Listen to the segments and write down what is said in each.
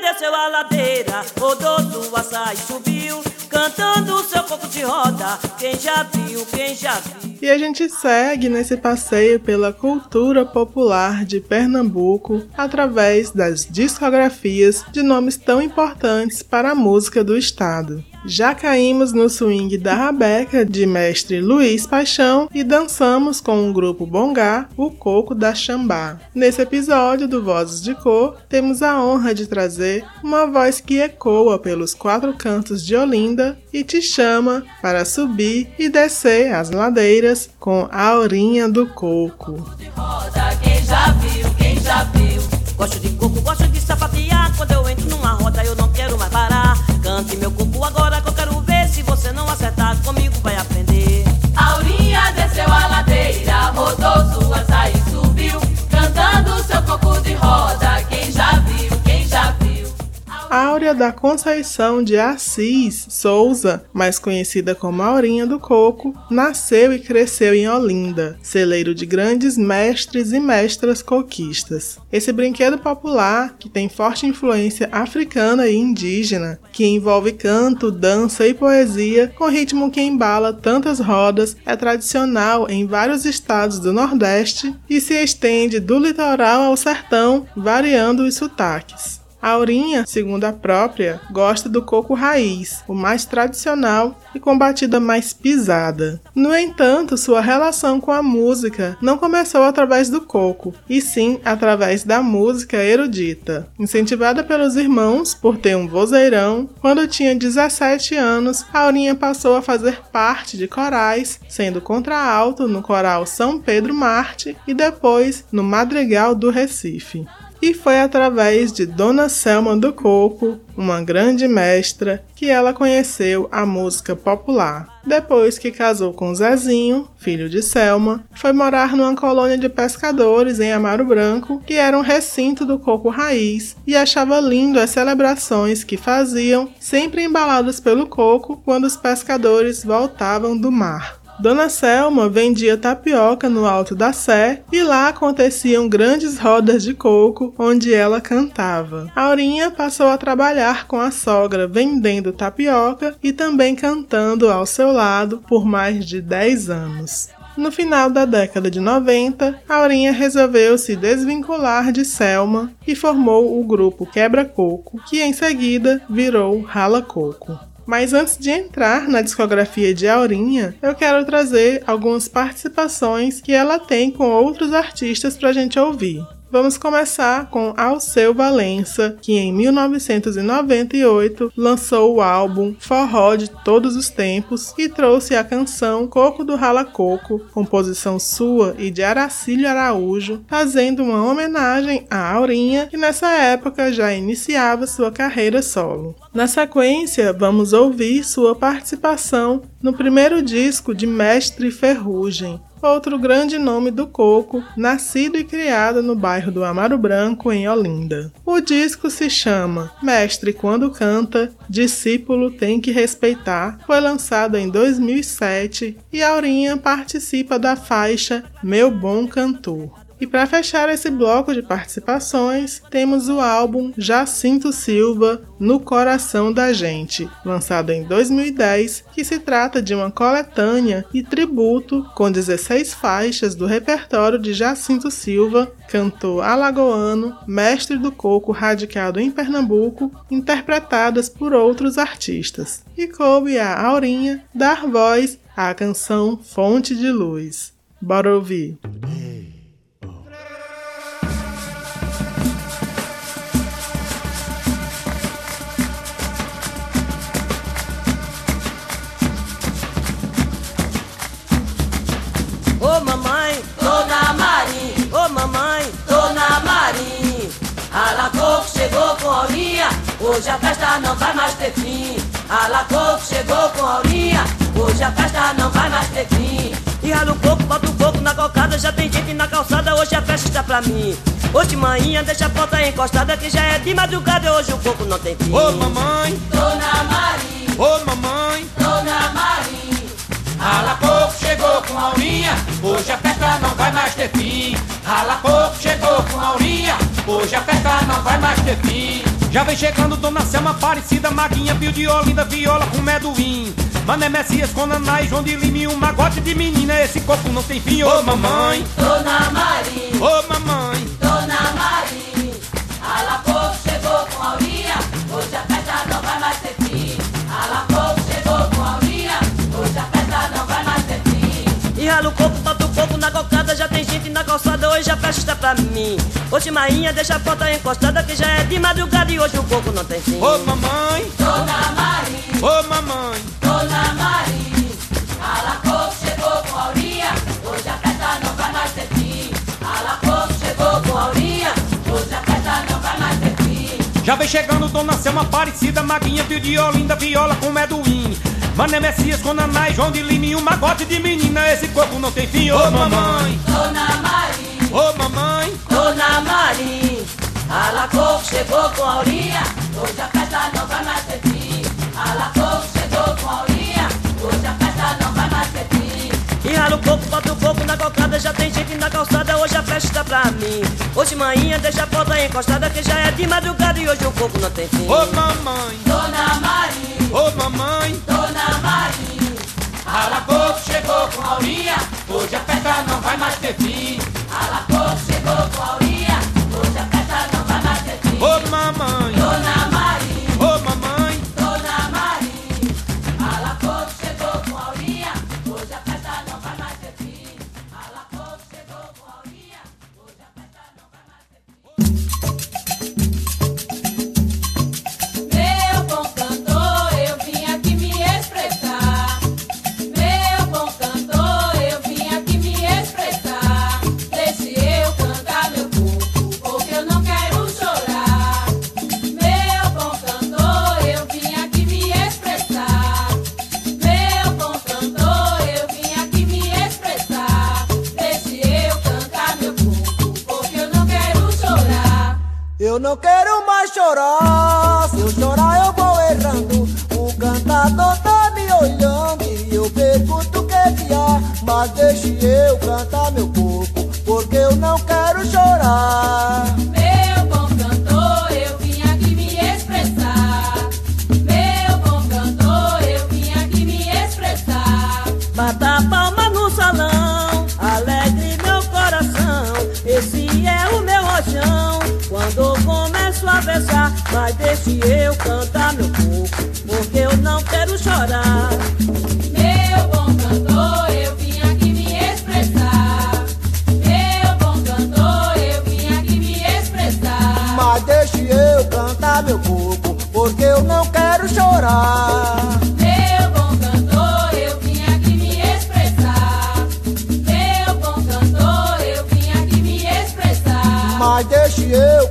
Desceu a ladeira, rodou do açaí, subiu, cantando seu coco de roda. Quem já viu, quem já viu. E a gente segue nesse passeio pela cultura popular de Pernambuco através das discografias de nomes tão importantes para a música do estado. Já caímos no swing da Rabeca, de mestre Luiz Paixão, e dançamos com o grupo Bongá, o Coco da Xambá. Nesse episódio do Vozes de Cor, temos a honra de trazer uma voz que ecoa pelos quatro cantos de Olinda e te chama para subir e descer as ladeiras com a aurinha do coco. Gosto de coco, gosto de sapatear. Quando eu entro numa roda, eu não Áurea da Conceição de Assis Souza, mais conhecida como Aurinha do Coco, nasceu e cresceu em Olinda, celeiro de grandes mestres e mestras coquistas. Esse brinquedo popular, que tem forte influência africana e indígena, que envolve canto, dança e poesia, com ritmo que embala tantas rodas, é tradicional em vários estados do Nordeste e se estende do litoral ao sertão, variando os sotaques. A Aurinha, segundo a própria, gosta do coco raiz, o mais tradicional e com batida mais pisada. No entanto, sua relação com a música não começou através do coco, e sim através da música erudita. Incentivada pelos irmãos por ter um vozeirão, quando tinha 17 anos, Aurinha passou a fazer parte de corais, sendo contraalto no coral São Pedro Marte e depois no Madrigal do Recife e foi através de Dona Selma do Coco, uma grande mestra, que ela conheceu a música popular. Depois que casou com Zezinho, filho de Selma, foi morar numa colônia de pescadores em Amaro Branco, que era um recinto do coco raiz, e achava lindo as celebrações que faziam, sempre embaladas pelo coco, quando os pescadores voltavam do mar. Dona Selma vendia tapioca no alto da Sé e lá aconteciam grandes rodas de coco onde ela cantava. Aurinha passou a trabalhar com a sogra vendendo tapioca e também cantando ao seu lado por mais de 10 anos. No final da década de 90, Aurinha resolveu se desvincular de Selma e formou o grupo Quebra Coco, que em seguida virou Rala Coco. Mas antes de entrar na discografia de Aurinha, eu quero trazer algumas participações que ela tem com outros artistas para a gente ouvir. Vamos começar com Alceu Valença, que em 1998 lançou o álbum Forró de Todos os Tempos e trouxe a canção Coco do Rala Coco, composição sua e de Aracílio Araújo, fazendo uma homenagem a Aurinha, que nessa época já iniciava sua carreira solo. Na sequência, vamos ouvir sua participação no primeiro disco de Mestre Ferrugem, outro grande nome do coco, nascido e criado no bairro do Amaro Branco, em Olinda. O disco se chama Mestre Quando Canta, Discípulo Tem que Respeitar, foi lançado em 2007 e Aurinha participa da faixa Meu Bom Cantor. E para fechar esse bloco de participações, temos o álbum Jacinto Silva No Coração da Gente, lançado em 2010, que se trata de uma coletânea e tributo com 16 faixas do repertório de Jacinto Silva, cantor alagoano, mestre do coco radicado em Pernambuco, interpretadas por outros artistas. E coube a Aurinha dar voz à canção Fonte de Luz. Bora ouvir! Hoje a festa não vai mais ter fim. A Lacoco chegou com a Aurinha. Hoje a festa não vai mais ter fim. E rala o coco, bota o coco na cocada. Já tem gente na calçada, hoje a festa está pra mim. Hoje manhã deixa a porta encostada que já é de madrugada e hoje o coco não tem fim. Ô mamãe, Dona Maria, ô mamãe, Dona Maria. Rala pouco chegou com a Aurinha, hoje a festa não vai mais ter fim. Rala pouco chegou com a Aurinha, hoje a festa não vai mais ter fim. Já vem chegando Dona Selma Aparecida, Maguinha, Pio de Olinda, Viola com Meduim. Mané Messias com Naná e João de Lima e um magote de menina, esse corpo não tem fim. Ô mamãe, Dona Maria, ô mamãe, Dona Maria. Ala pouco chegou com a Aurinha, hoje a festa não vai mais ter fim. Ala pouco chegou com a Aurinha, hoje a festa não vai mais ter fim. E rala o coco, bota o coco na cocada, já tem gente na calçada, hoje a festa está pra mim. Hoje marinha deixa a porta encostada que já é de madrugada e hoje o coco não tem fim. ô mamãe, Dona Maria, ô mamãe. Dona Maria. Ala pouco chegou com a Aurinha, hoje a festa não vai mais ter fim. Ala pouco chegou com a Aurinha, hoje a festa não vai mais ter fim. Já vem chegando Dona Selma Aparecida, Maguinha, Pio de Olinda, Viola com Meduim. Mané Messias com Naná e João de Lima e um magote de menina, esse corpo não tem fim. Ô mamãe, Dona Maria, ô mamãe, Dona Maria. Ala pouco chegou com a Aurinha, hoje a festa não vai mais ter fim. Ala pouco chegou com a Aurinha, hoje a festa não vai mais ter fim. E rala o coco, bota o coco na cocada, já tem gente na calçada, hoje a festa está pra mim. Hoje manhã deixa a porta encostada que já é de madrugada e hoje o coco não tem fim. ô mamãe, Dona Maria, ô mamãe. Dona Maria, Rala pouco chegou com a Aurinha, hoje a festa não vai mais ter fim. Ala pouco chegou com a hoje a festa não vai mais ter fim. Ô mamãe, Dona não quero mais chorar, se eu chorar eu vou errando. O cantador tá me olhando e eu pergunto o que que há. Mas deixe eu cantar meu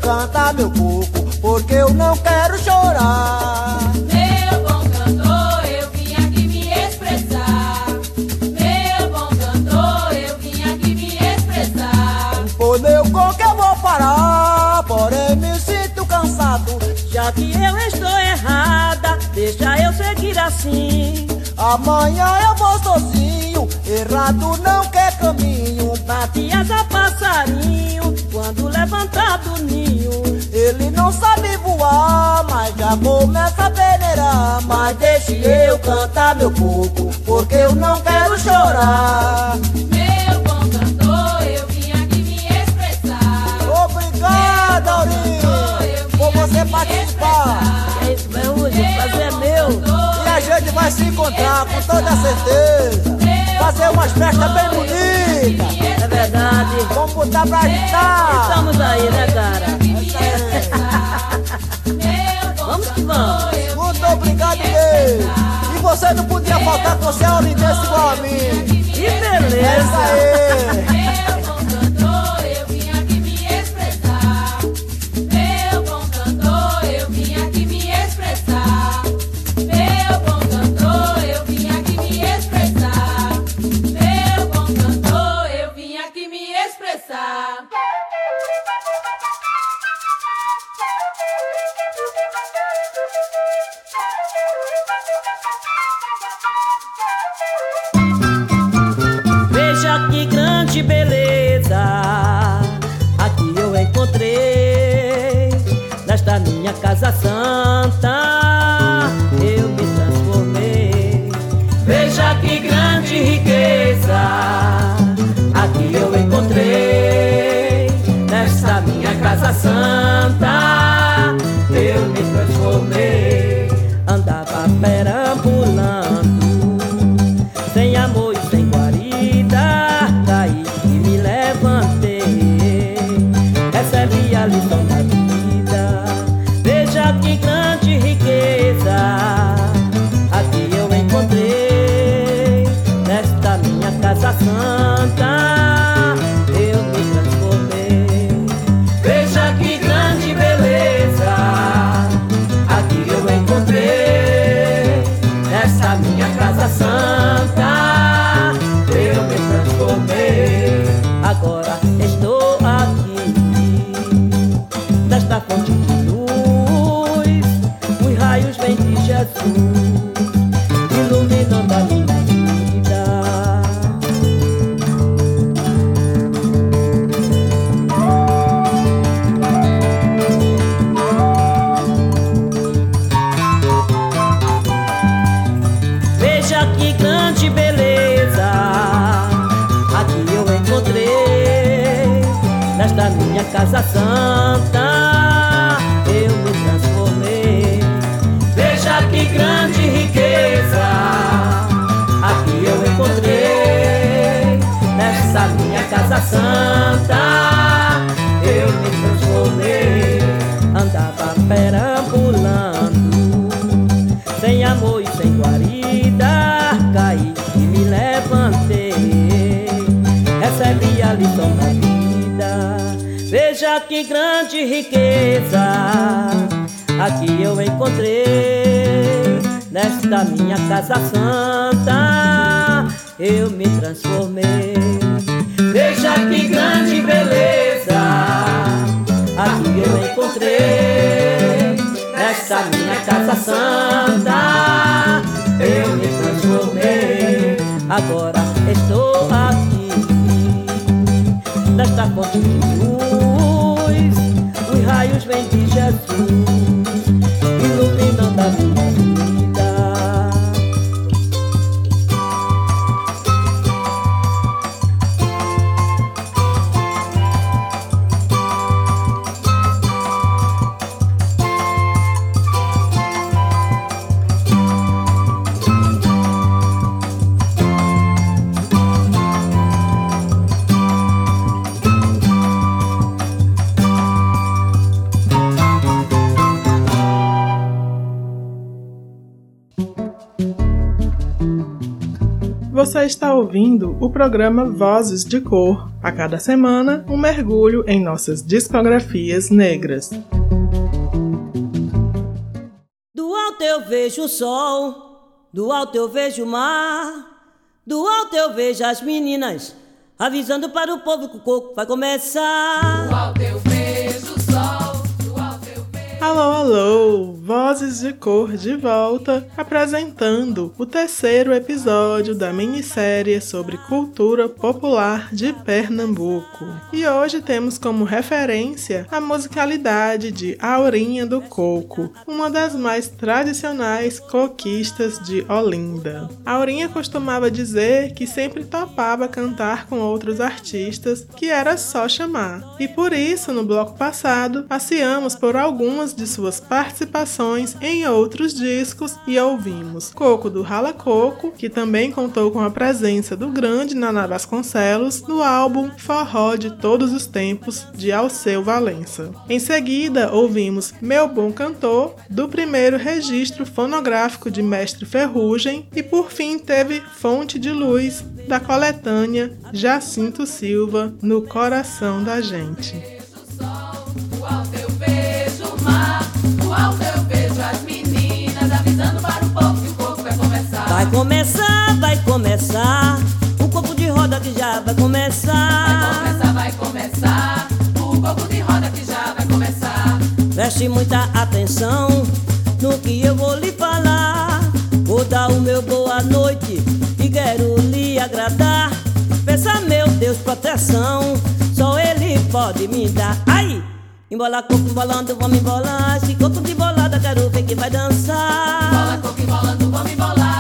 cantar meu coco, porque eu não quero chorar. Meu bom cantor, eu vim aqui me expressar. Meu bom cantor, eu vim aqui me expressar. Por meu coco eu vou parar, porém me sinto cansado. Já que eu estou errada, deixa eu seguir assim. Amanhã eu vou sozinho, errado não quer caminho. Bate asa passarinho, quando levantar do ninho. Ele não sabe voar, mas já começa a peneirar. Mas deixe eu cantar meu coco, porque eu não quero chorar. Meu bom cantor, eu vim aqui me expressar. Obrigado, Aurinho, por você participar. É isso, meu o prazer é meu. E a gente vai se encontrar com toda certeza. Fazer umas festas bem bonitas. É verdade. Vamos botar pra agitar. Estamos aí, né, cara? Vamos que vamos. Muito obrigado mesmo. E você não podia faltar com você é aurinense igual a mim. Que É beleza. isso aí. Veja que grande beleza aqui eu encontrei. Nesta minha casa que grande riqueza aqui eu encontrei. Nesta minha casa santa, eu me transformei. Veja que grande beleza aqui eu encontrei nessa minha casa santa. Eu me transformei, agora estou aqui nesta de luz. Os raios vêm de Jesus, ouvindo o programa Vozes de Cor. A cada semana, um mergulho em nossas discografias negras. Do alto eu vejo o sol, do alto eu vejo o mar, do alto eu vejo as meninas avisando para o povo que o coco vai começar. alto eu Alô, alô! Vozes de Cor de volta, apresentando o terceiro episódio da minissérie sobre cultura popular de Pernambuco. E hoje temos como referência a musicalidade de Aurinha do Coco, uma das mais tradicionais coquistas de Olinda. Aurinha costumava dizer que sempre topava cantar com outros artistas, que era só chamar. E por isso, no bloco passado, passeamos por algumas de suas participações em outros discos e ouvimos Coco do Rala Coco, que também contou com a presença do grande Naná Vasconcelos no álbum Forró de Todos os Tempos de Alceu Valença. Em seguida, ouvimos Meu Bom Cantor, do primeiro registro fonográfico de Mestre Ferrugem, e por fim teve Fonte de Luz, da coletânea Jacinto Silva, No Coração da Gente. Mar, do alto eu vejo as meninas avisando para o povo que o coco vai começar. Vai começar, vai começar, o coco de roda que já vai Vai começar. começar, vai começar, o coco de roda que já vai começar. Preste muita atenção no que eu vou lhe falar. Vou dar o meu boa noite e quero lhe agradar. Peça, meu Deus, proteção, só Ele pode me dar. Ai! Embola coco, embolando, vamos embolar. Esse coco de bolada, quero ver que vai dançar. Bola, coco e bolando, vamos embolar.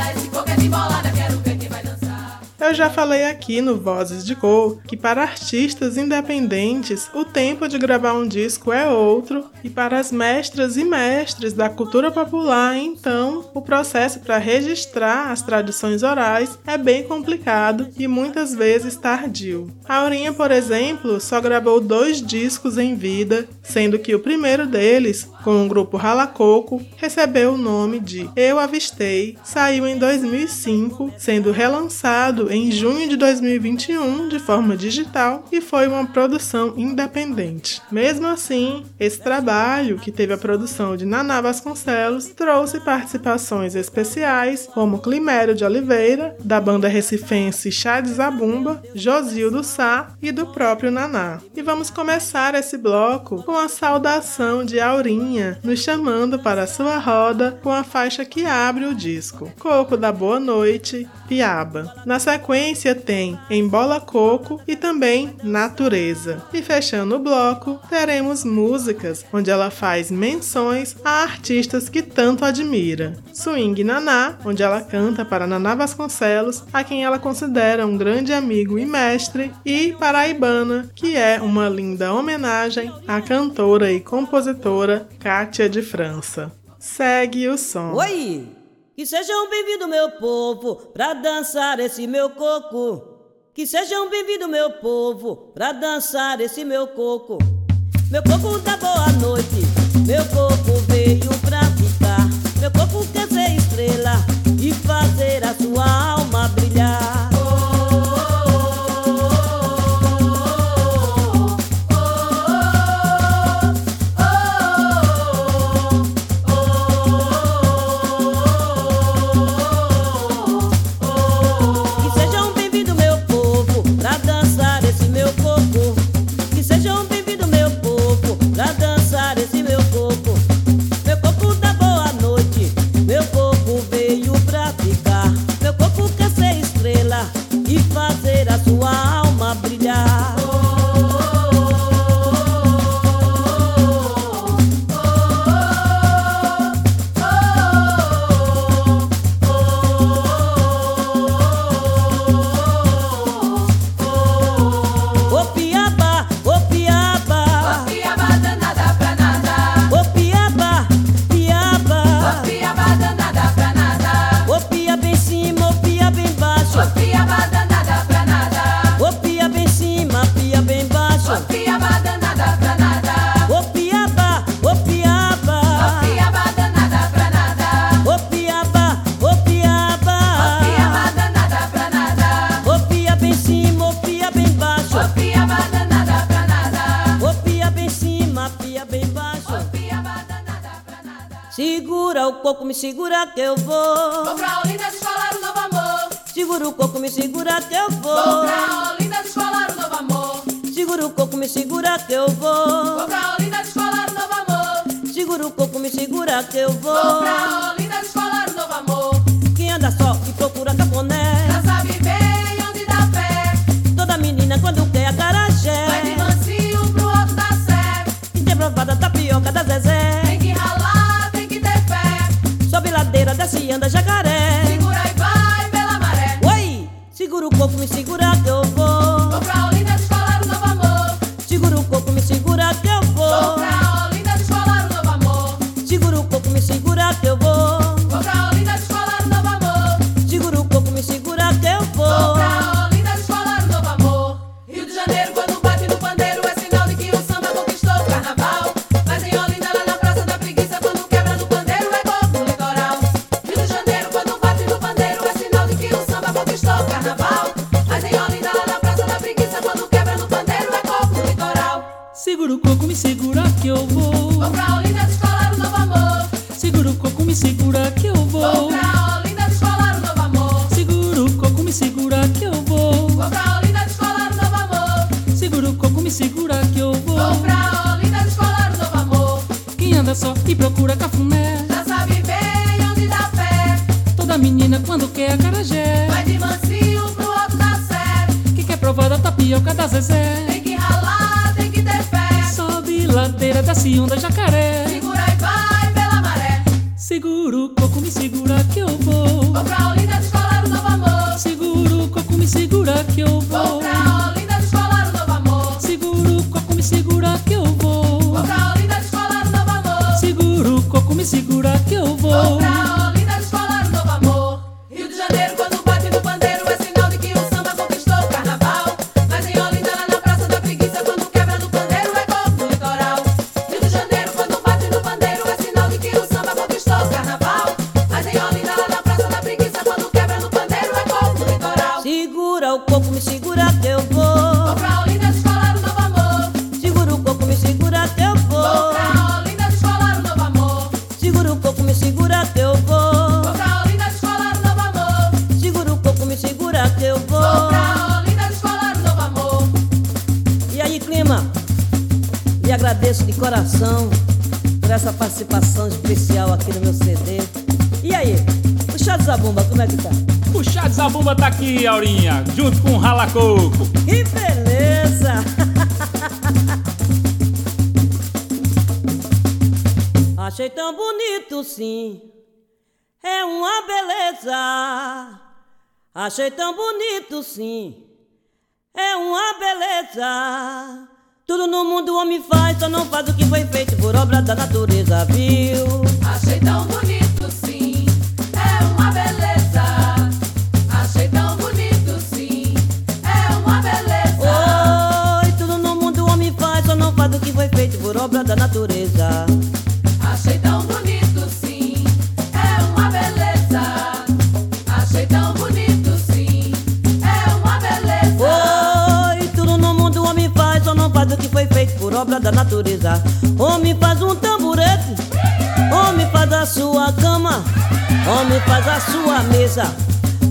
Eu já falei aqui no Vozes de Cor que para artistas independentes o tempo de gravar um disco é outro e para as mestras e mestres da cultura popular, então, o processo para registrar as tradições orais é bem complicado e muitas vezes tardio. A Aurinha, por exemplo, só gravou dois discos em vida, sendo que o primeiro deles, com o grupo Ralacoco, recebeu o nome de Eu Avistei, saiu em 2005, sendo relançado em junho de 2021 de forma digital e foi uma produção independente. Mesmo assim, esse trabalho, que teve a produção de Naná Vasconcelos, trouxe participações especiais como Climério de Oliveira, da banda recifense Chá de Zabumba, Josildo Sá e do próprio Naná. E vamos começar esse bloco com a saudação de Aurinha, nos chamando para sua roda com a faixa que abre o disco, Coco da Boa Noite, Piaba. Na sequência tem Embola Coco e também Natureza. E fechando o bloco, teremos músicas onde ela faz menções a artistas que tanto admira. Swing Naná, onde ela canta para Naná Vasconcelos, a quem ela considera um grande amigo e mestre, e Paraibana, que é uma linda homenagem à cantora e compositora Kátia de França. Segue o som. Oi! Que sejam bem-vindos, meu povo, pra dançar esse meu coco. Que sejam bem-vindos, meu povo, pra dançar esse meu coco. Meu coco da boa noite, meu coco veio pra ficar. Meu coco quer ser estrela e fazer a sua alma segura que eu vou. Vou pra Olinda descolar o novo amor. Segura o coco, me segura que eu vou. Vou pra Olinda descolar o novo amor. Segura o coco, me segura que eu vou. Vou pra Olinda descolar o novo amor. Segura o coco, me segura que eu vou. vou me segura que eu vou. Vou pra Olinda descolar o novo amor. Quem anda só e procura cafuné. Já sabe bem onde dá pé. Toda menina quando quer a carajé. Vai de mansinho pro alto da sé. Que quer provar da tapioca da Zezé. Tem que ralar, tem que ter fé. Sobe ladeira, desce onda jacaré. Achei tão bonito, sim. É uma beleza. Tudo no mundo o homem faz, só não faz o que foi feito por obra da natureza, viu? Achei tão bonito, sim. É uma beleza. Achei tão bonito, sim. É uma beleza. Oi, tudo no mundo o homem faz, só não faz o que foi feito por obra da natureza. Homem faz a sua mesa,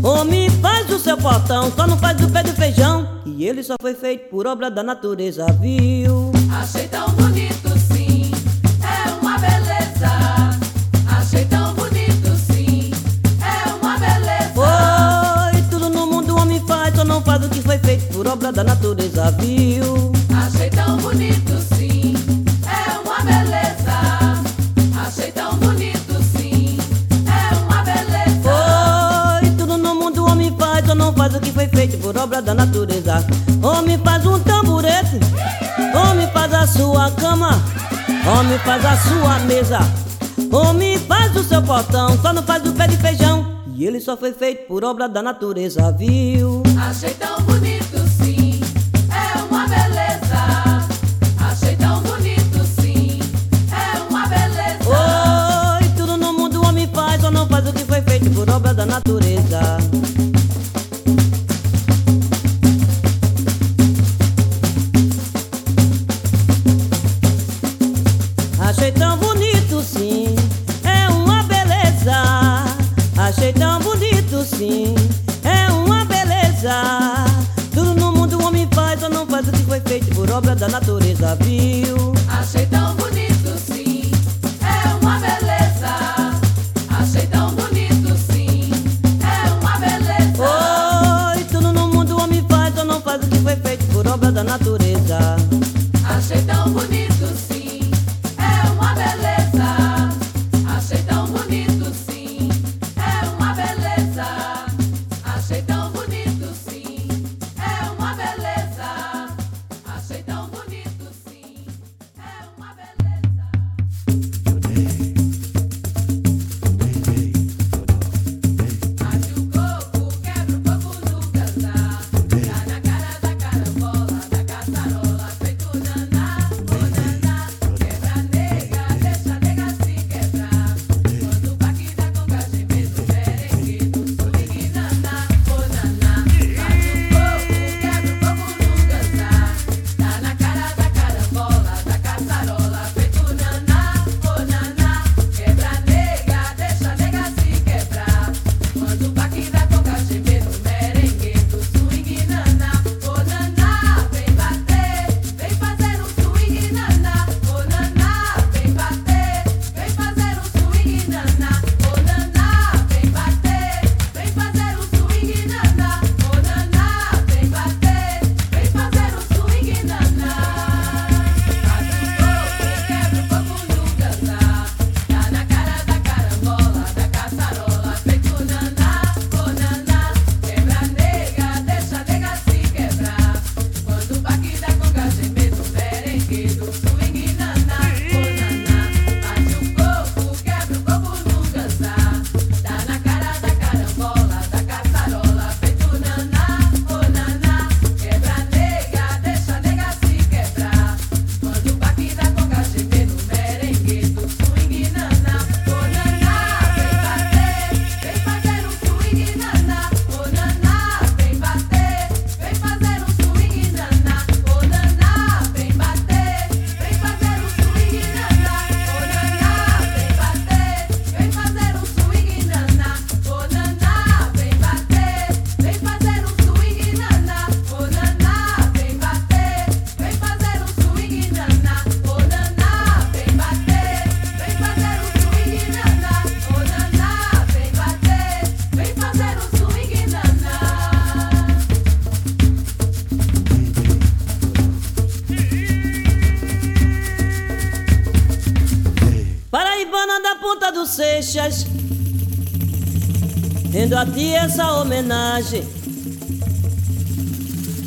homem faz o seu portão, só não faz o pé do feijão. E ele só foi feito por obra da natureza, viu? só foi feito por obra da natureza, viu? Aceitão o que foi feito por obra da natureza. Rendo a ti essa homenagem.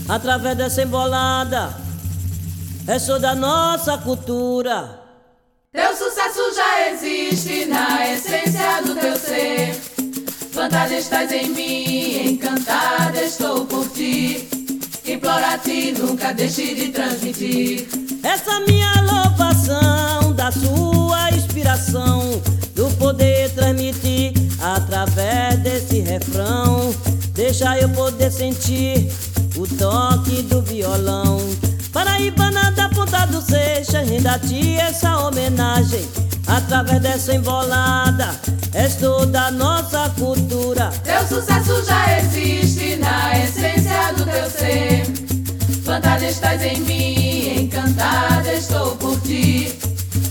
Através dessa embolada, é só da nossa cultura. Teu sucesso já existe na essência do teu ser. Plantada estás em mim, encantada estou por ti. Implora ti, nunca deixe de transmitir. Essa minha louvação da sua inspiração, do poder Eu poder sentir o toque do violão. Paraibana da ponta do Seixas, renda a ti essa homenagem. Através dessa embolada, és toda nossa cultura. Teu sucesso já existe na essência do teu ser. Plantada estás em mim, encantada estou por ti.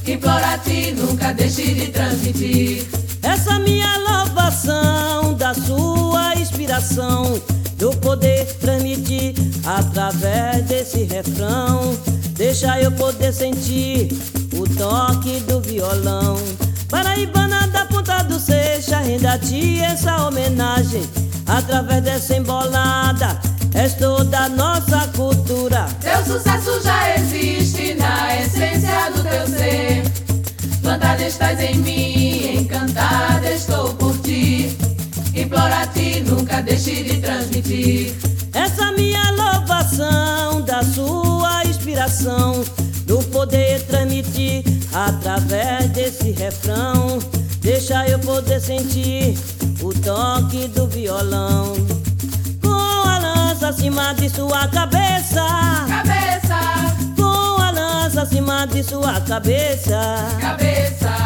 Implora a ti, nunca deixe de transmitir. Essa minha louvação da sua inspiração, do poder transmitir através desse refrão. Deixa eu poder sentir o toque do violão. Paraibana da ponta do Seixas, renda a ti essa homenagem. Através dessa embolada, és toda nossa cultura. Teu sucesso já existe na essência do teu ser. Plantada estás em mim, deixe de transmitir. Essa minha louvação da sua inspiração, do poder transmitir através desse refrão. Deixa eu poder sentir o toque do violão. Com a lança acima de sua cabeça, Cabeça, com a lança acima de sua cabeça. cabeça,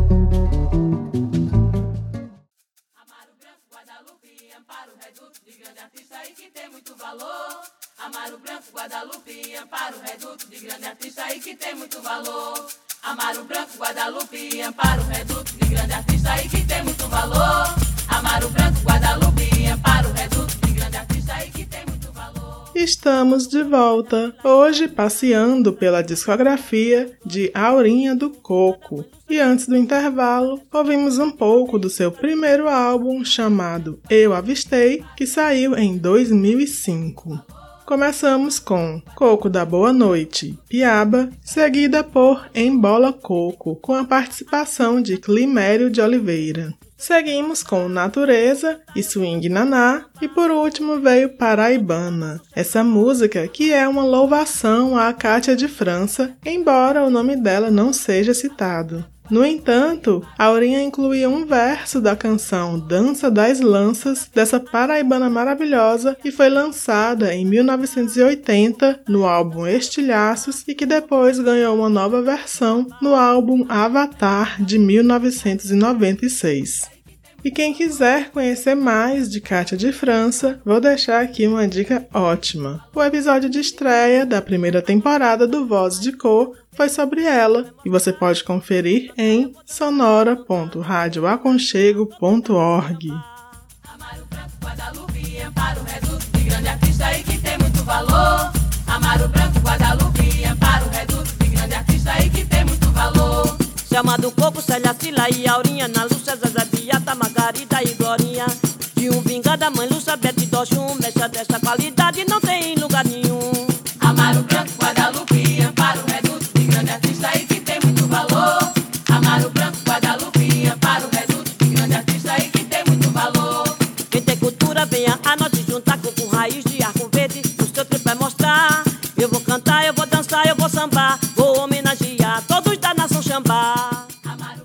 Tem muito valor. Amaro Branco, Guadalupe, Amparo, Reduto de grande artista aí que tem muito valor. Amaro Branco, Guadalupe, Amparo, Reduto de grande artista aí que tem muito valor. Estamos de volta, hoje passeando pela discografia de Aurinha do Coco. E antes do intervalo, ouvimos um pouco do seu primeiro álbum chamado Eu Avistei, que saiu em 2005. Começamos com Coco da Boa Noite, Piaba, seguida por Embola Coco, com a participação de Climério de Oliveira. Seguimos com Natureza e Swing Naná e por último veio Paraibana, essa música que é uma louvação à Cátia de França, embora o nome dela não seja citado. No entanto, Aurinha incluía um verso da canção Dança das Lanças dessa paraibana maravilhosa que foi lançada em 1980 no álbum Estilhaços e que depois ganhou uma nova versão no álbum Avatar de 1996. E quem quiser conhecer mais de Cátia de França, vou deixar aqui uma dica ótima. O episódio de estreia da primeira temporada do Voz de Cor foi sobre ela e você pode conferir em sonora.radioaconchego.org. Amaro Branco, Guadalupe, Amparo, Reduto de grande artista aí que tem muito valor. Amaro Branco, Guadalupe, Amparo, Reduto de grande artista aí que tem muito valor. Chamado Coco, Célia, Sila e Aurinha Na Lúcia, Zezé, Beata, Margarida e Glorinha De um vingada mãe, Lúcia, Bete, Doce Um mexa desta qualidade não tem cultura, venha a nós se juntar com, com raiz de arco verde O seu tripé mostrar Eu vou cantar, eu vou dançar, eu vou sambar Vou homenagear todos da nação xambá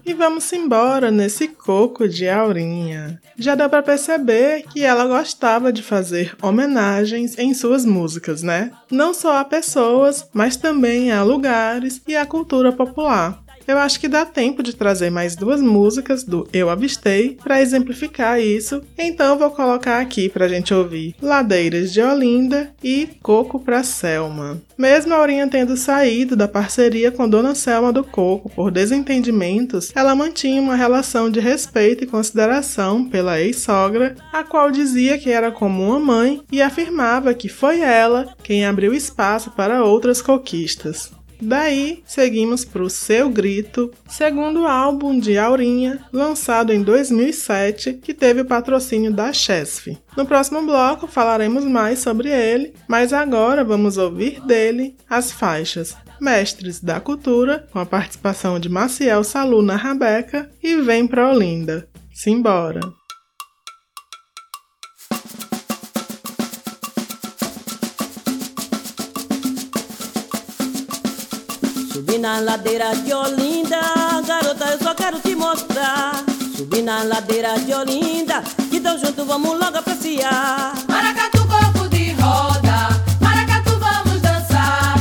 E vamos embora nesse coco de Aurinha. Já dá pra perceber que ela gostava de fazer homenagens em suas músicas, né? Não só a pessoas, mas também a lugares e a cultura popular. Eu acho que dá tempo de trazer mais duas músicas do Eu Avistei para exemplificar isso, então vou colocar aqui pra gente ouvir Ladeiras de Olinda e Coco pra Selma. Mesmo a Aurinha tendo saído da parceria com Dona Selma do Coco por desentendimentos, ela mantinha uma relação de respeito e consideração pela ex-sogra, a qual dizia que era como uma mãe e afirmava que foi ela quem abriu espaço para outras conquistas. Daí, seguimos para o Seu Grito, segundo álbum de Aurinha, lançado em 2007, que teve o patrocínio da Chesf. No próximo bloco falaremos mais sobre ele, mas agora vamos ouvir dele as faixas Mestres da Cultura, com a participação de Maciel Salu na Rabeca, e Vem Pra Olinda. Simbora! Na ladeira de Olinda, garota, eu só quero te mostrar. Subi na ladeira de Olinda, então junto vamos logo apreciar. Maracatu, corpo de roda, maracatu, vamos dançar.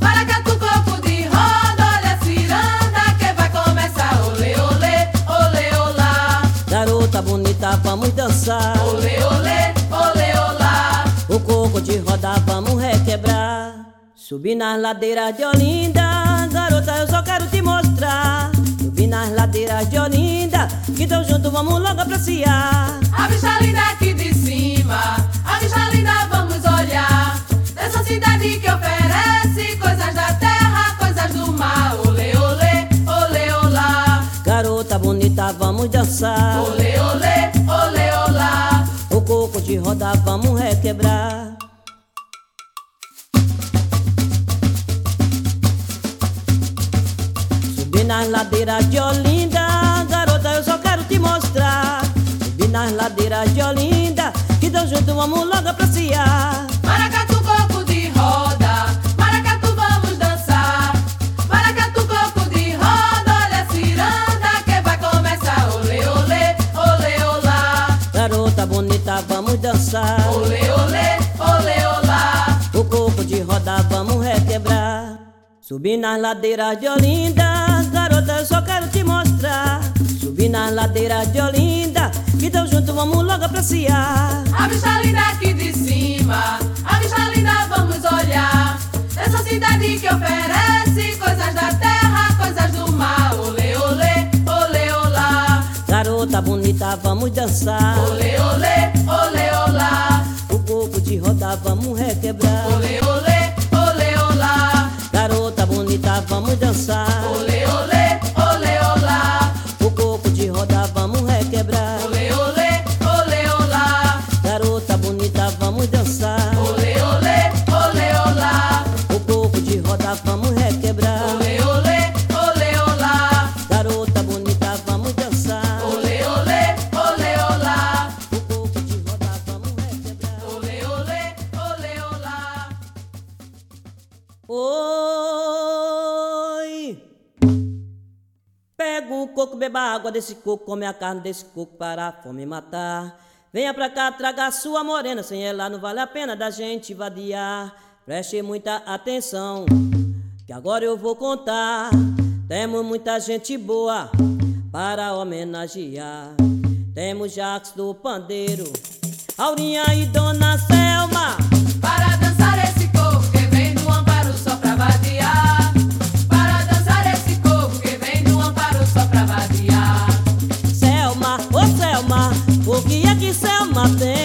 Maracatu, corpo de roda, olha a ciranda que vai começar. Olê, olê, olê, olá. Garota bonita, vamos dançar. Olê, olê, olê, olá. O coco de roda, vamos requebrar. Subi nas ladeiras de Olinda, garota, eu só quero te mostrar. Subi nas ladeiras de Olinda, então junto vamos logo apreciar. A vista linda aqui de cima, a vista linda vamos olhar. Dessa cidade que oferece coisas da terra, coisas do mar. Olê, olê, olê, olá. Garota bonita, vamos dançar. Olê, olê, olê, olá. O coco de roda, vamos requebrar. Nas ladeiras de Olinda, garota, eu só quero te mostrar. Subir nas ladeiras de Olinda, que dão junto vamos logo apreciar. Maracatu, coco de roda, maracatu, vamos dançar. Maracatu, coco de roda, olha a ciranda que vai começar. Olê, olê, olê, olá. Garota bonita, vamos dançar. Olê, olê, olê, olá. O corpo de roda vamos requebrar. Subir nas ladeiras de Olinda, garota, eu só quero te mostrar. Subir nas ladeiras de Olinda, dão junto vamos logo apreciar. A vista linda aqui de cima, a vista linda vamos olhar. Essa cidade que oferece coisas da terra, coisas do mar. Olê, olê, olê, olá. Garota bonita, vamos dançar. Olê, olê, olê, olá. O corpo de roda vamos requebrar. Olê, olê, olê, olá. Garota bonita, vamos dançar. Olê, beba água desse coco, come a carne desse coco para a fome matar. Venha pra cá, traga a sua morena, sem ela não vale a pena da gente vadiar. Preste muita atenção, que agora eu vou contar. Temos muita gente boa para homenagear. Temos Jacques do Pandeiro, Aurinha e Dona Selma. Para dançar o que é que Selma tem?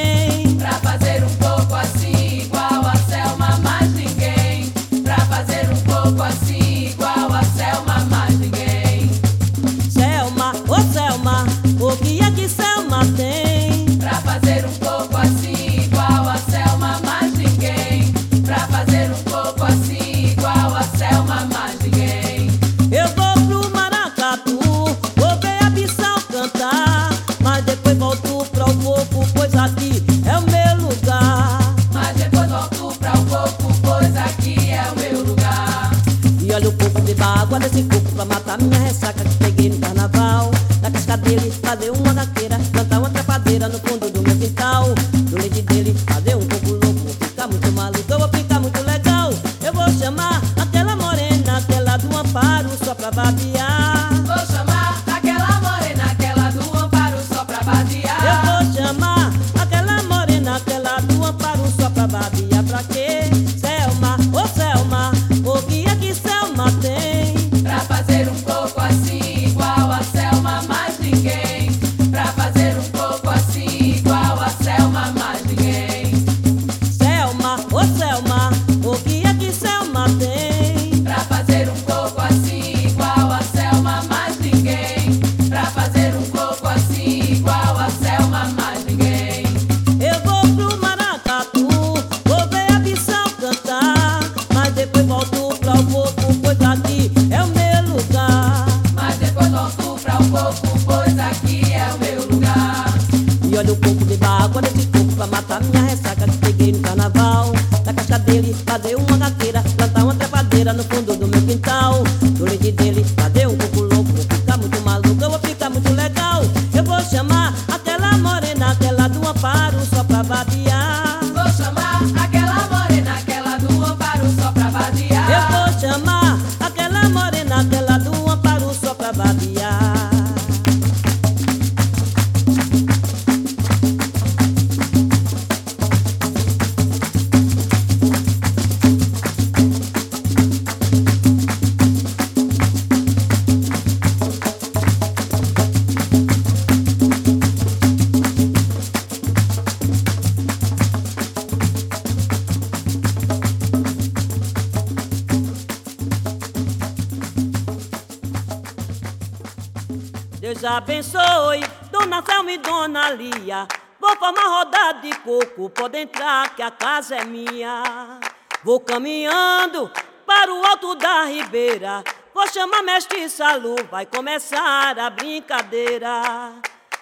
abençoe, Dona Selma e Dona Lia. Vou formar rodada de coco, pode entrar que a casa é minha. Vou caminhando para o alto da ribeira. Vou chamar mestre Salu, vai começar a brincadeira.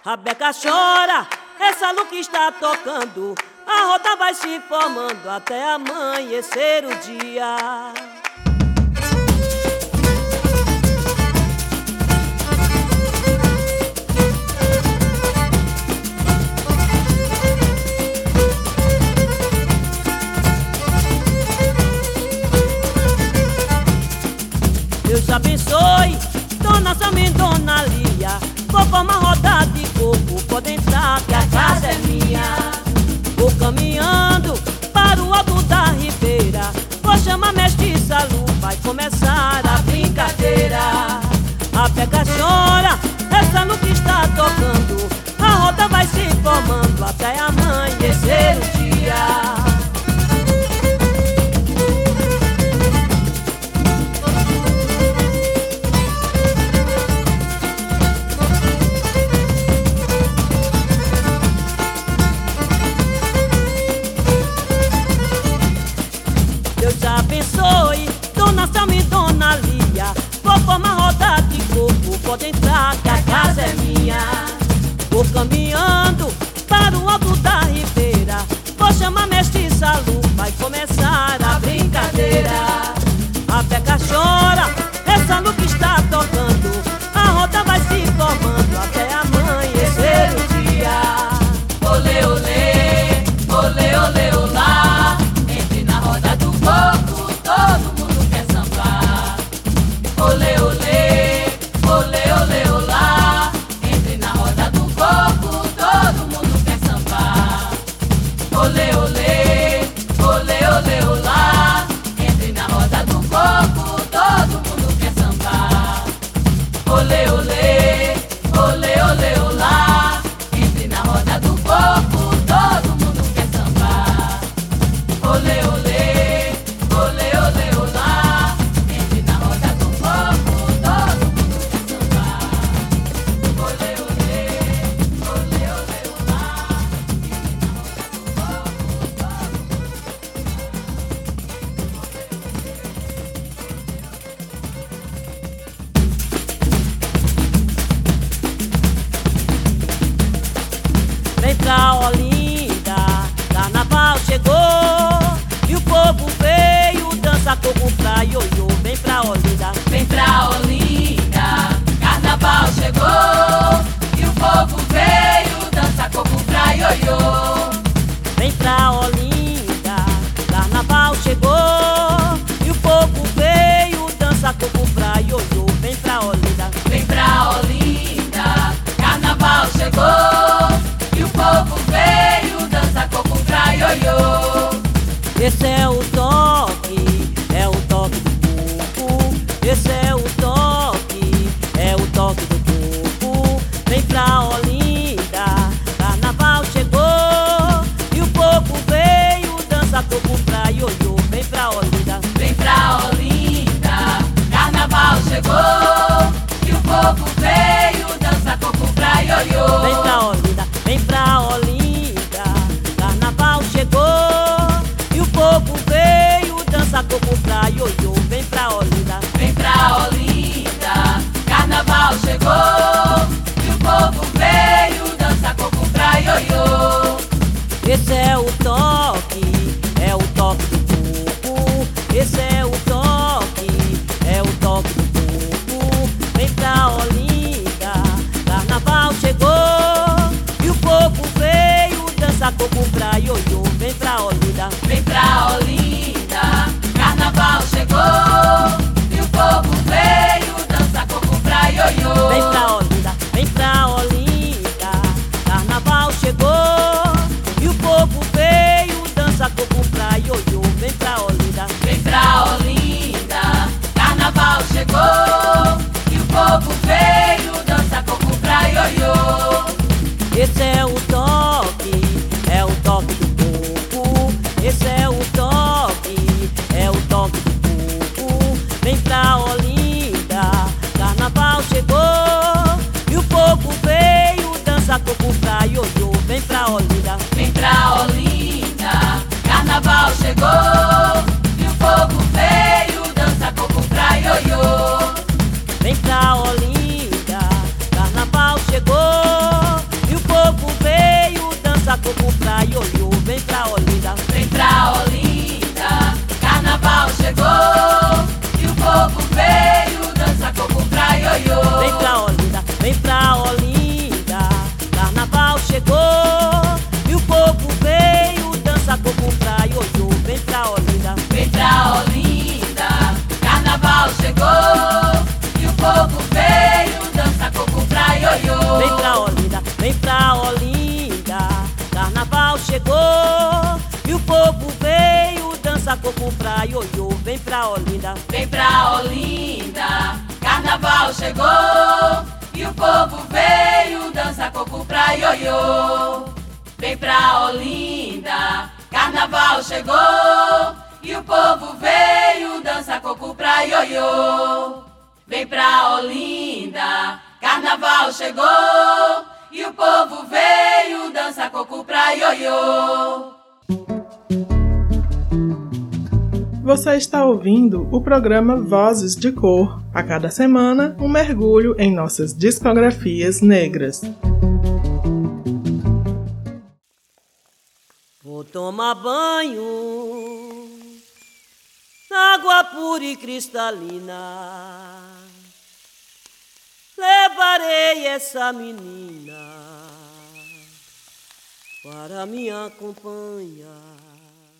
Rabeca chora, é essa Lu que está tocando. A roda vai se formando até amanhecer o dia. abençoe. Dona Samir, Dona Lia Vou formar roda de coco Pode entrar que a casa é minha. Vou caminhando para o alto da ribeira. Vou chamar mestre Salu Vai começar a brincadeira. A pega chora Essa no que está tocando. A roda vai se formando Até amanhecer o dia. pode entrar que a casa é minha. Vou caminhando para o alto da ribeira. Vou chamar mestre Salu, vai começar a brincadeira. A peca chora. Carnaval chegou e o povo veio dança coco pra ioiô. Vem pra Olinda, Vem pra Olinda, carnaval chegou e o povo veio dança coco pra ioiô. Vem pra Olinda, carnaval chegou e o povo veio dança coco pra ioiô. Vem pra Olinda, carnaval chegou e o povo veio dança coco pra ioiô. Você está ouvindo o programa Vozes de Cor. A cada semana, um mergulho em nossas discografias negras. Vou tomar banho na água pura e cristalina. Levarei essa menina para me acompanhar.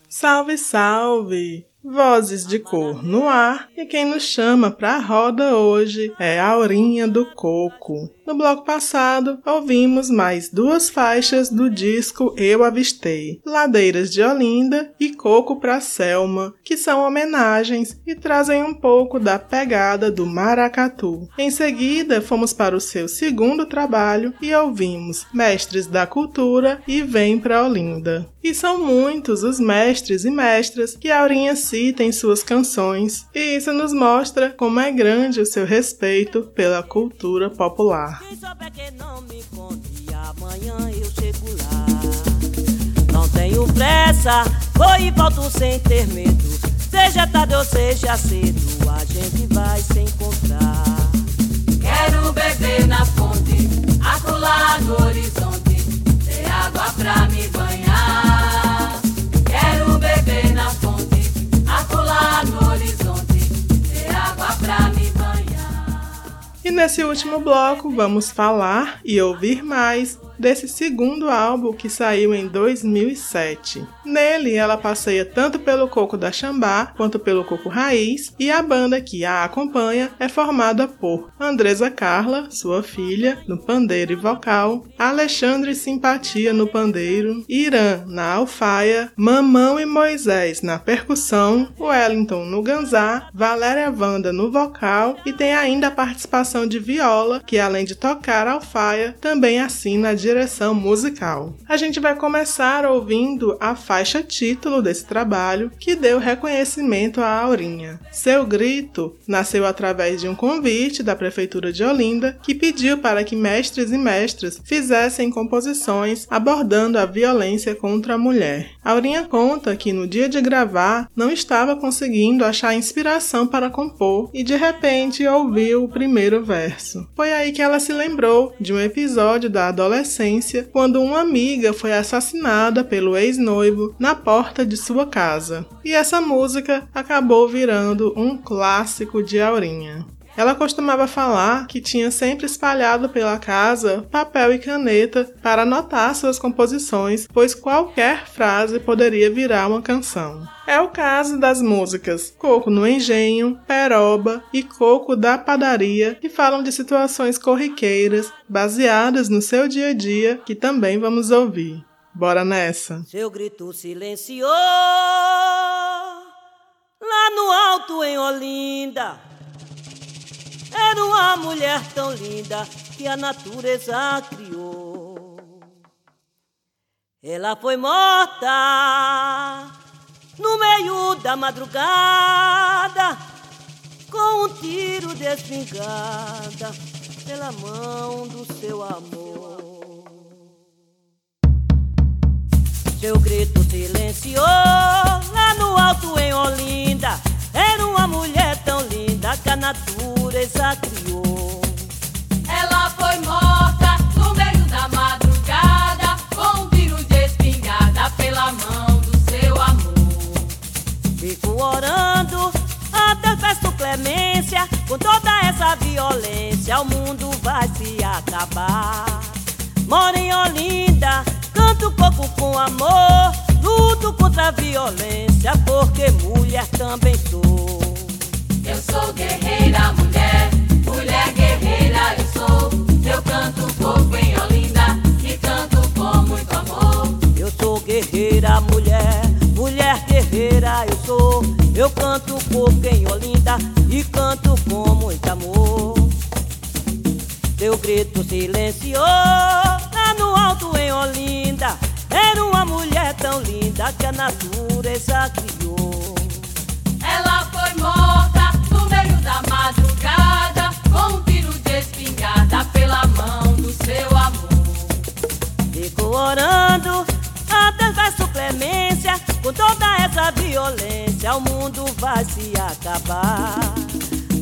Salve, salve! Vozes de cor no ar e quem nos chama para a roda hoje é a Aurinha do Coco. No bloco passado, ouvimos mais duas faixas do disco Eu Avistei, Ladeiras de Olinda e Coco pra Selma, que são homenagens e trazem um pouco da pegada do maracatu. Em seguida, fomos para o seu segundo trabalho e ouvimos Mestres da Cultura e Vem pra Olinda. E são muitos os mestres e mestras que Aurinha cita em suas canções, e isso nos mostra como é grande o seu respeito pela cultura popular. Quem souber que não me conte, amanhã eu chego lá. Não tenho pressa, vou e volto sem ter medo. Seja tarde ou seja cedo, a gente vai se encontrar. Quero beber na fonte, acolá no horizonte, ter água pra me banhar. Quero beber na fonte, acolá no horizonte, ter água pra me banhar. E nesse último bloco vamos falar e ouvir mais desse segundo álbum que saiu em 2007. Nele, ela passeia tanto pelo coco da Xambá quanto pelo coco raiz, e a banda que a acompanha é formada por Andresa Carla, sua filha, no pandeiro e vocal, Alexandre Simpatia no pandeiro, Irã na alfaia, Mamão e Moisés na percussão, Wellington no ganzá, Valéria Wanda no vocal e tem ainda a participação de Viola, que além de tocar alfaia, também assina a direção musical. A gente vai começar ouvindo a faixa título desse trabalho, que deu reconhecimento à Aurinha. Seu Grito nasceu através de um convite da Prefeitura de Olinda, que pediu para que mestres e mestras fizessem composições abordando a violência contra a mulher. Aurinha conta que no dia de gravar não estava conseguindo achar inspiração para compor e de repente ouviu o primeiro verso. Foi aí que ela se lembrou de um episódio da adolescência quando uma amiga foi assassinada pelo ex-noivo na porta de sua casa. E essa música acabou virando um clássico de Aurinha. Ela costumava falar que tinha sempre espalhado pela casa papel e caneta para anotar suas composições, pois qualquer frase poderia virar uma canção. É o caso das músicas Coco no Engenho, Peroba e Coco da Padaria, que falam de situações corriqueiras baseadas no seu dia a dia, que também vamos ouvir. Bora nessa! Seu grito silenciou lá no alto em Olinda. Era uma mulher tão linda que a natureza criou. Ela foi morta no meio da madrugada com um tiro de pela mão do seu amor. Seu grito silenciou lá no alto em Olinda. Era uma mulher tão linda linda que a natureza criou. Ela foi morta no meio da madrugada, com um tiro de espingarda pela mão do seu amor. Fico orando, até peço clemência, com toda essa violência o mundo vai se acabar. Moro em Olinda, canto pouco com amor, luto contra a violência, porque mulher também sou. Eu sou guerreira, mulher, mulher guerreira eu sou. Eu canto fogo em Olinda e canto com muito amor. Eu sou guerreira, mulher, mulher guerreira eu sou. Eu canto fogo em Olinda e canto com muito amor. Teu grito silenciou lá no alto em Olinda. Era uma mulher tão linda que a natureza criou. Ela foi. do seu amor. Fico orando até clemência. Com toda essa violência, o mundo vai se acabar.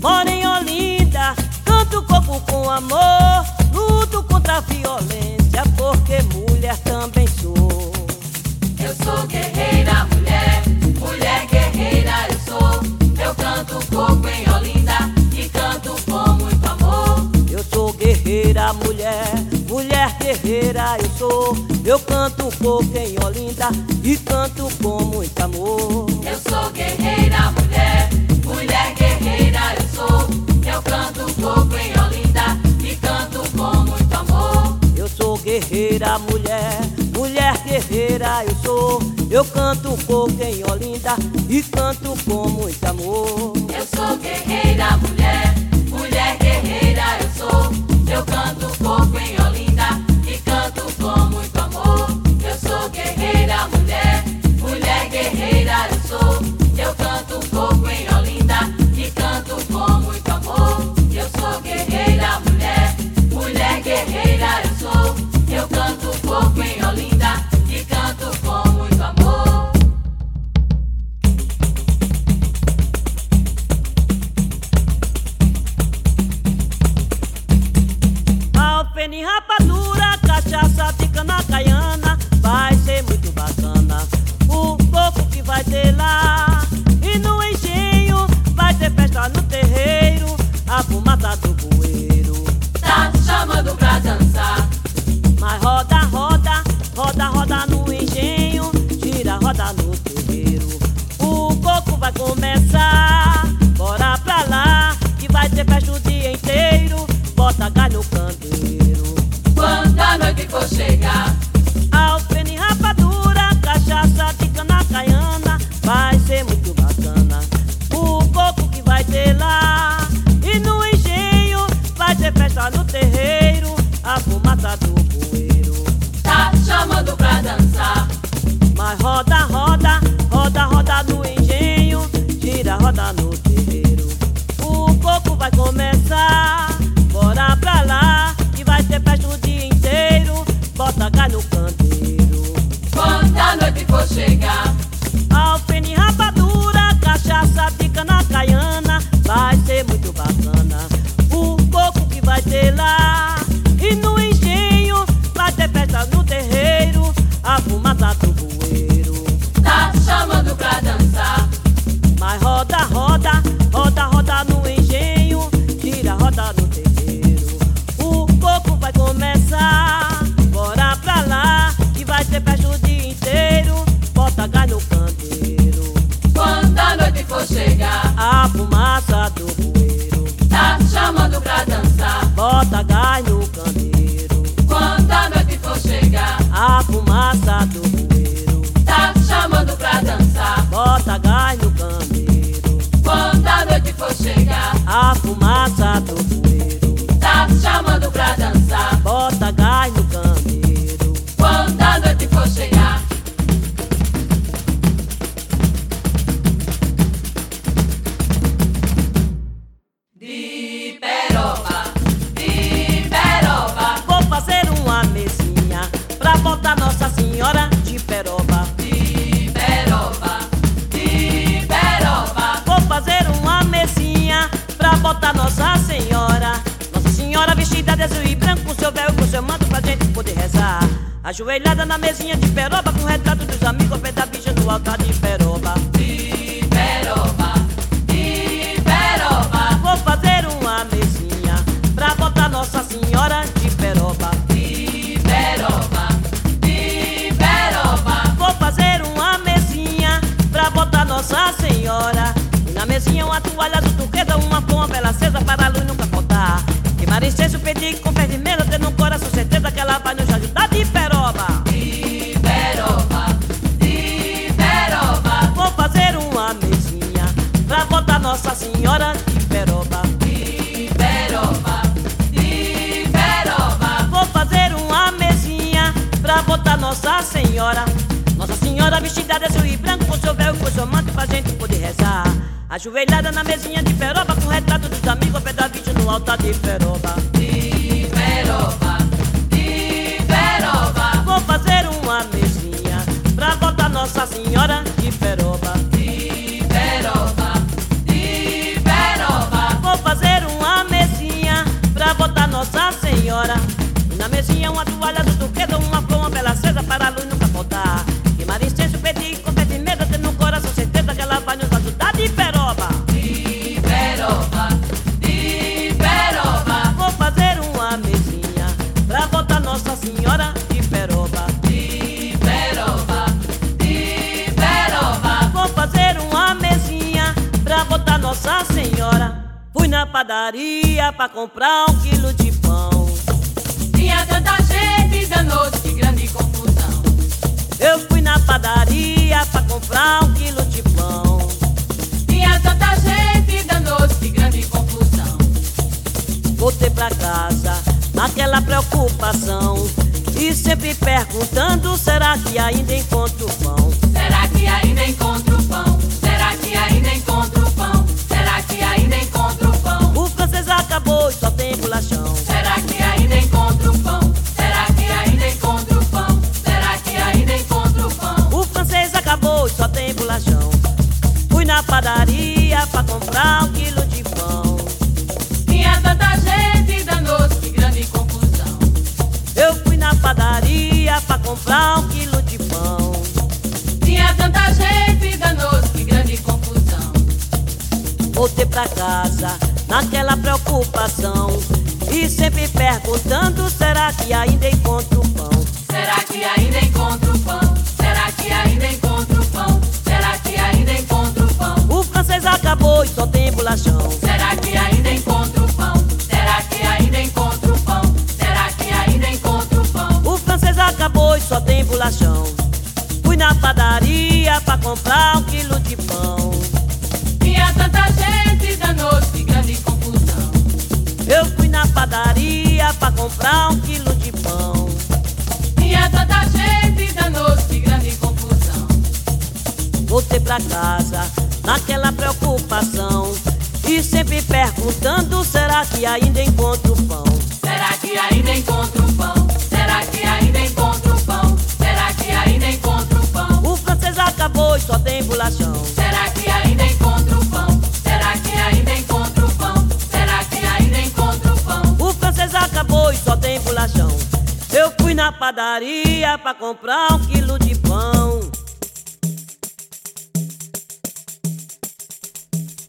Moro em Olinda, canto corpo com amor. Luto contra a violência, porque mulher também sou. Eu sou guerreira, mulher, mulher guerreira eu sou. Eu canto corpo em Olinda. mulher, mulher guerreira eu sou. Eu canto pouco em Olinda e canto com muito amor. Eu sou guerreira, mulher, mulher guerreira eu sou. Eu canto pouco em Olinda e canto com muito amor. Eu sou guerreira, mulher, mulher guerreira eu sou. Eu canto pouco em Olinda e canto com muito amor. Eu sou guerreira, mulher, mulher guerreira eu sou. Eu canto a fumaça do poeiro. Tá te chamando pra dançar. ajoelhada na mesinha de peroba Com retrato dos amigos ao da bicha do altar de peroba. De peroba, de peroba. Vou fazer uma mesinha pra botar Nossa Senhora de peroba. De peroba, de peroba. Vou fazer uma mesinha pra botar Nossa Senhora. E na mesinha uma toalha do turquesa Uma pompa, ela acesa para a luz nunca faltar. Que Maricêncio pedi com fé Nossa Senhora de peroba. de peroba, de peroba, Vou fazer uma mesinha pra botar Nossa Senhora. Nossa Senhora vestida de azul e branco, com seu véu e com seu manto pra gente poder rezar. Ajoelhada na mesinha de peroba, com o retrato dos amigos, pé da vídeo no altar de peroba. de peroba, de peroba, Vou fazer uma mesinha pra botar Nossa Senhora Senhora. E na mesinha uma toalha do turquesa, uma flor, uma vela acesa para a luz nunca faltar. E Maricenso pedir com fé de medo, tendo no coração certeza que ela vai nos ajudar de peroba. de peroba, de peroba, Vou fazer uma mesinha pra botar Nossa Senhora de peroba. de peroba, de peroba, Vou fazer uma mesinha pra botar Nossa Senhora. Fui na padaria pra comprar um quilo de tanta gente danou-se que grande confusão. Eu fui na padaria pra comprar um quilo de pão. Tinha tanta gente danou-se que grande confusão. Voltei pra casa naquela preocupação. E sempre perguntando: será que ainda encontro pra casa naquela preocupação. E sempre perguntando: será que ainda encontro pão? Será que ainda encontro pão? Será que ainda encontro pão? Será que ainda encontro pão? O francês acabou e só tem bolachão. Será que ainda encontro pão? Será que ainda encontro pão? Será que ainda encontro pão? O francês acabou e só tem bolachão. Fui na padaria pra comprar um quilo de pão. Comprar um quilo de pão. Tinha tanta gente danou-se grande confusão. Voltei pra casa naquela preocupação. E sempre perguntando: será que ainda encontro pão? Será que ainda encontro pão? Será que ainda encontro pão? Será que ainda encontro pão? O francês acabou e só tem bolachão. Será que ainda encontro padaria pra comprar um quilo de pão.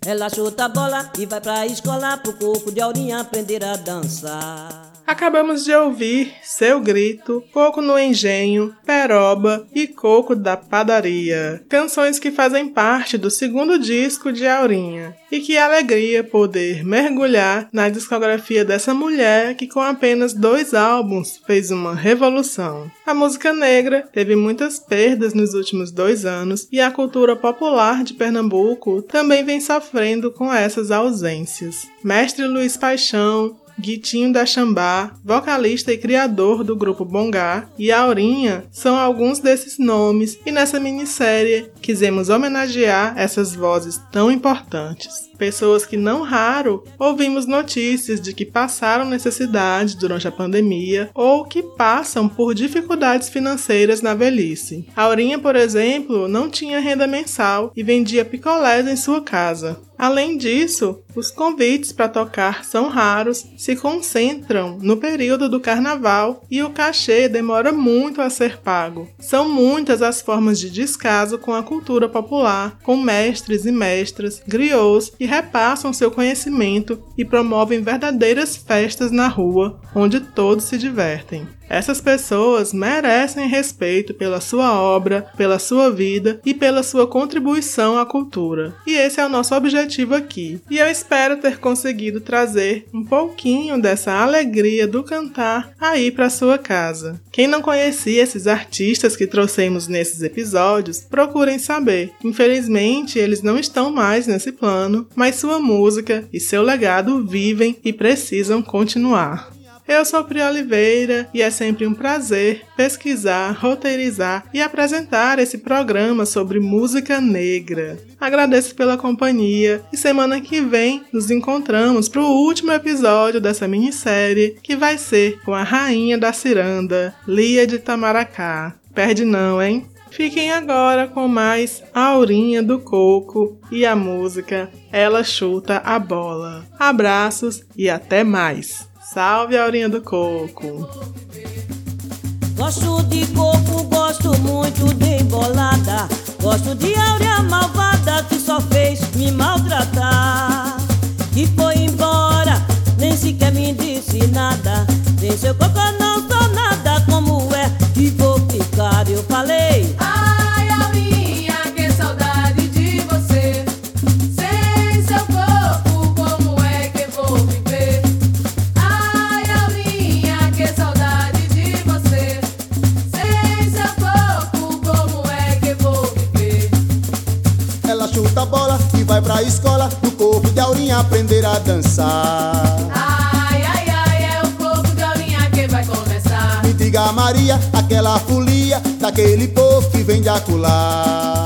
Ela chuta a bola e vai pra escola pro coco de aurinha aprender a dançar. Acabamos de ouvir Seu Grito, Coco no Engenho, Peroba e Coco da Padaria. Canções que fazem parte do segundo disco de Aurinha. E que alegria poder mergulhar na discografia dessa mulher que, com apenas dois álbuns, fez uma revolução. A música negra teve muitas perdas nos últimos dois anos e a cultura popular de Pernambuco também vem sofrendo com essas ausências. Mestre Luiz Paixão, Guitinho da Xambá, vocalista e criador do grupo Bongá, e Aurinha são alguns desses nomes, e nessa minissérie quisemos homenagear essas vozes tão importantes. Pessoas que não raro ouvimos notícias de que passaram necessidade durante a pandemia ou que passam por dificuldades financeiras na velhice. Aurinha, por exemplo, não tinha renda mensal e vendia picolés em sua casa. Além disso, os convites para tocar são raros, se concentram no período do carnaval e o cachê demora muito a ser pago. São muitas as formas de descaso com a cultura popular, com mestres e mestras, griots repassam seu conhecimento e promovem verdadeiras festas na rua, onde todos se divertem. Essas pessoas merecem respeito pela sua obra, pela sua vida e pela sua contribuição à cultura. E esse é o nosso objetivo aqui. E eu espero ter conseguido trazer um pouquinho dessa alegria do cantar aí para sua casa. Quem não conhecia esses artistas que trouxemos nesses episódios, procurem saber. Infelizmente, eles não estão mais nesse plano, mas sua música e seu legado vivem e precisam continuar. Eu sou Pri Oliveira e é sempre um prazer pesquisar, roteirizar e apresentar esse programa sobre música negra. Agradeço pela companhia e semana que vem nos encontramos para o último episódio dessa minissérie que vai ser com a rainha da ciranda, Lia de Tamaracá. Perde não, hein? Fiquem agora com mais Aurinha do Coco e a música Ela Chuta a Bola. Abraços e até mais! Salve, Aurinha do Coco! Gosto de coco, gosto muito de embolada. Gosto de áurea malvada que só fez me maltratar. Que foi embora, nem sequer me disse nada. Sem seu coco não sou nada, como é que vou ficar? Eu falei. Ai, escola No corpo de Aurinha aprender a dançar Ai, ai, ai, é o corpo de Aurinha que vai começar. Me diga Maria, aquela folia Daquele povo que vem de acular